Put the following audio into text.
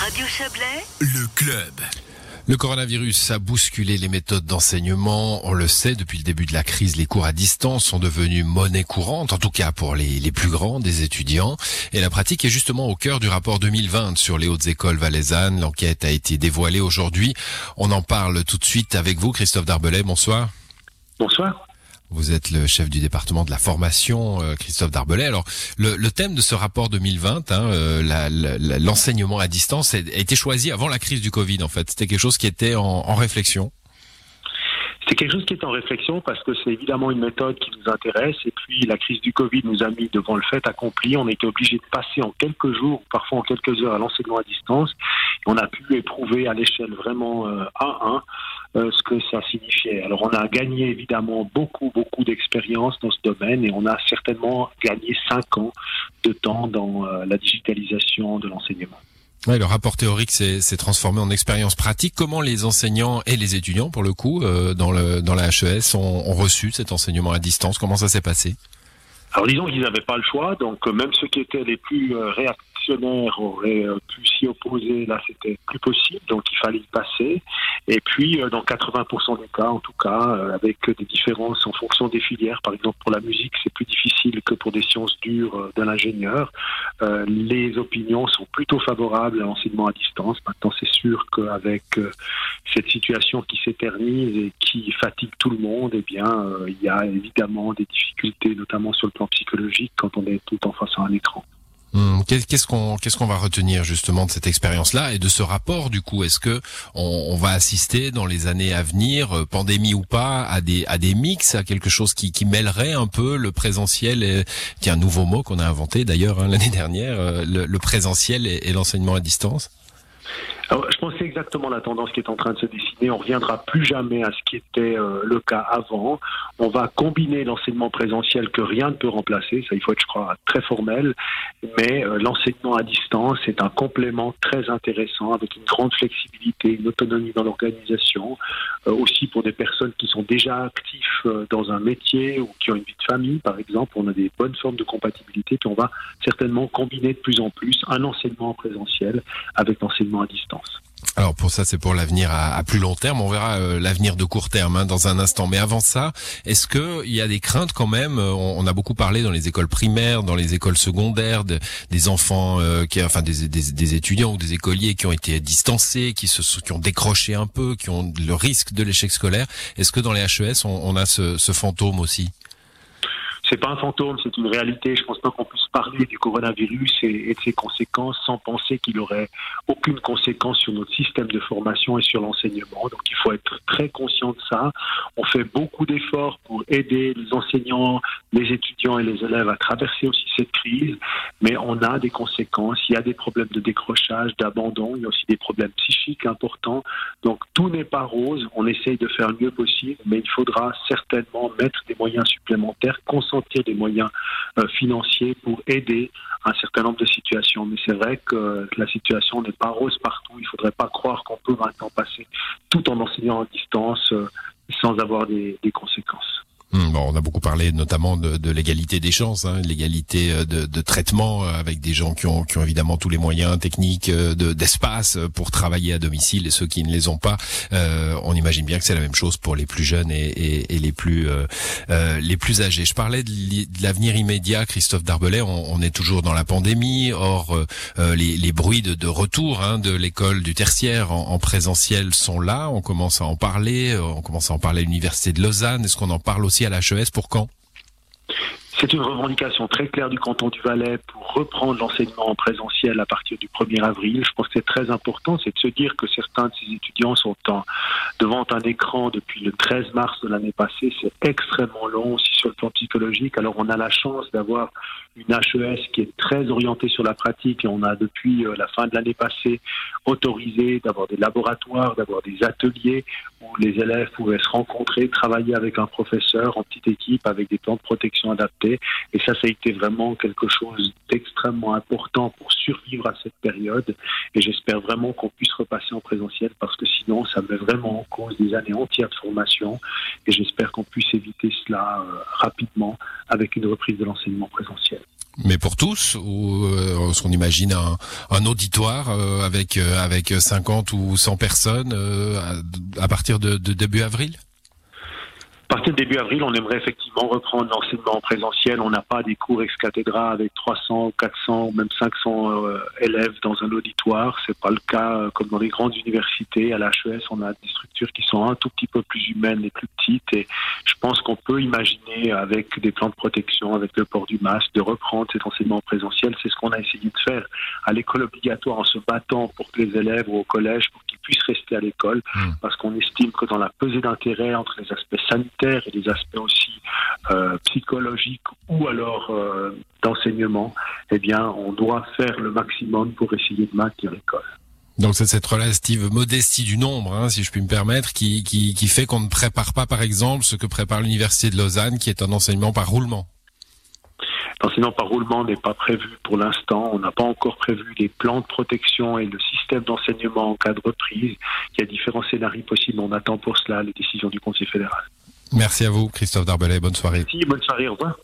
Radio Chablais, Le club. Le coronavirus a bousculé les méthodes d'enseignement. On le sait, depuis le début de la crise, les cours à distance sont devenus monnaie courante, en tout cas pour les, les plus grands des étudiants. Et la pratique est justement au cœur du rapport 2020 sur les hautes écoles valaisannes. L'enquête a été dévoilée aujourd'hui. On en parle tout de suite avec vous, Christophe Darbelay. Bonsoir. Bonsoir. Vous êtes le chef du département de la formation, euh, Christophe Darbelay. Alors, le, le thème de ce rapport 2020, hein, euh, l'enseignement à distance, a été choisi avant la crise du Covid. En fait, c'était quelque chose qui était en, en réflexion. C'est quelque chose qui est en réflexion parce que c'est évidemment une méthode qui nous intéresse et puis la crise du Covid nous a mis devant le fait accompli. On était obligé de passer en quelques jours, parfois en quelques heures à l'enseignement à distance. On a pu éprouver à l'échelle vraiment euh, 1-1 euh, ce que ça signifiait. Alors on a gagné évidemment beaucoup, beaucoup d'expérience dans ce domaine et on a certainement gagné cinq ans de temps dans euh, la digitalisation de l'enseignement. Ouais, le rapport théorique s'est transformé en expérience pratique. Comment les enseignants et les étudiants, pour le coup, euh, dans, le, dans la HES, ont, ont reçu cet enseignement à distance? Comment ça s'est passé? Alors disons qu'ils n'avaient pas le choix, donc même ceux qui étaient les plus euh, réactionnaires auraient euh, pu s'y opposer, là c'était plus possible, donc il fallait y passer. Et puis euh, dans 80% des cas, en tout cas, euh, avec des différences en fonction des filières, par exemple pour la musique c'est plus difficile que pour des sciences dures de l'ingénieur, les opinions sont plutôt favorables à l'enseignement à distance. Maintenant c'est sûr qu'avec cette situation qui s'éternise et qui fatigue tout le monde, eh bien, il y a évidemment des difficultés, notamment sur le plan psychologique, quand on est tout en face à un écran. Qu'est- Qu'est-ce qu'on qu'est-ce qu'on va retenir justement de cette expérience-là et de ce rapport du coup? Est-ce que on, on va assister dans les années à venir, euh, pandémie ou pas, à des à des mix, à quelque chose qui, qui mêlerait un peu le présentiel, et, qui est un nouveau mot qu'on a inventé d'ailleurs hein, l'année dernière, euh, le, le présentiel et, et l'enseignement à distance? Exactement la tendance qui est en train de se dessiner. On reviendra plus jamais à ce qui était euh, le cas avant. On va combiner l'enseignement présentiel que rien ne peut remplacer. Ça, il faut être, je crois, très formel. Mais euh, l'enseignement à distance est un complément très intéressant avec une grande flexibilité, une autonomie dans l'organisation. Euh, aussi pour des personnes qui sont déjà actifs dans un métier ou qui ont une vie de famille, par exemple. On a des bonnes formes de compatibilité. Puis on va certainement combiner de plus en plus un enseignement en présentiel avec l'enseignement à distance. Alors pour ça, c'est pour l'avenir à, plus long terme. On verra euh, l'avenir de court terme hein, dans un instant. Mais avant ça, est-ce que il y a des craintes quand même Euh, on, a beaucoup parlé dans les écoles primaires, dans les écoles secondaires, de- des enfants, euh, qui, enfin des, des- étudiants ou des écoliers qui ont été distancés, qui se qui ont décroché un peu, qui ont le risque de l'échec scolaire. Est-ce que dans les HES, on, a ce fantôme aussi? C'est pas un fantôme, c'est une réalité. Je pense pas qu'on puisse parler du coronavirus et, et de ses conséquences sans penser qu'il aurait aucune conséquence sur notre système de formation et sur l'enseignement. Donc il faut être très conscient de ça. On fait beaucoup d'efforts pour aider les enseignants, les étudiants et les élèves à traverser aussi cette crise, mais on a des conséquences. Il y a des problèmes de décrochage, d'abandon, il y a aussi des problèmes psychiques importants. Donc tout n'est pas rose. On essaye de faire le mieux possible, mais il faudra certainement mettre des moyens supplémentaires, concentrer des moyens euh, financiers pour aider un certain nombre de situations. Mais c'est vrai que la situation n'est pas rose partout. Il ne faudrait pas croire qu'on peut maintenant passer tout en enseignant à distance euh, sans avoir des conséquences. Bon, on a beaucoup parlé notamment de, l'égalité des chances, hein, l'égalité euh, de, traitement euh, avec des gens qui ont, qui ont évidemment tous les moyens techniques euh, de- d'espace pour travailler à domicile et ceux qui ne les ont pas. On imagine bien que c'est la même chose pour les plus jeunes et, les plus les plus âgés. Je parlais de l'avenir immédiat, Christophe Darbelay. On, on est toujours dans la pandémie. Or, les, les bruits de, retour hein, de l'école du tertiaire en, en présentiel sont là. On commence à en parler. On commence à en parler à l'université de Lausanne. Est-ce qu'on en parle aussi à la HES pour quand? C'est une revendication très claire du canton du Valais pour reprendre l'enseignement en présentiel à partir du 1er avril. Je pense que c'est très important, c'est de se dire que certains de ces étudiants sont devant un écran depuis le 13 mars de l'année passée. C'est extrêmement long aussi sur le plan psychologique. Alors on a la chance d'avoir une HES qui est très orientée sur la pratique et on a depuis euh, la fin de l'année passée autorisé d'avoir des laboratoires, d'avoir des ateliers où les élèves pouvaient se rencontrer, travailler avec un professeur en petite équipe avec des plans de protection adaptés. Et ça, ça a été vraiment quelque chose d'extrêmement important pour survivre à cette période. Et j'espère vraiment qu'on puisse repasser en présentiel parce que sinon, ça met vraiment en cause des années entières de formation. Et j'espère qu'on puisse éviter cela euh, rapidement avec une reprise de l'enseignement présentiel. mais pour tous ou euh, qu'on imagine un, auditoire euh, avec euh, avec 50 ou 100 personnes à, partir de début avril? À partir de début avril, on aimerait effectivement reprendre l'enseignement en présentiel. On n'a pas des cours ex cathedra avec 300, 400 ou même 500 euh, élèves dans un auditoire. C'est pas le cas euh, comme dans les grandes universités. À l'HES, on a des structures qui sont un tout petit peu plus humaines et plus petites. Et je pense qu'on peut imaginer avec des plans de protection, avec le port du masque, de reprendre cet enseignement en présentiel. C'est ce qu'on a essayé de faire à l'école obligatoire en se battant pour que les élèves ou au collège, pour qu'ils puissent rester à l'école, mmh. parce qu'on estime que dans la pesée d'intérêt entre les aspects sanitaires et des aspects aussi euh, psychologiques ou alors euh, d'enseignement, eh bien, on doit faire le maximum pour essayer de maintenir l'école. Donc c'est cette relative modestie du nombre, hein, si je puis me permettre, qui, qui, qui fait qu'on ne prépare pas, par exemple, ce que prépare l'Université de Lausanne, qui est un enseignement par roulement. L'enseignement par roulement n'est pas prévu pour l'instant. On n'a pas encore prévu les plans de protection et le système d'enseignement en cas de reprise. Il y a différents scénarios possibles. On attend pour cela les décisions du Conseil fédéral. Merci à vous, Christophe Darbelay. Bonne soirée. Merci, bonne soirée. Au revoir.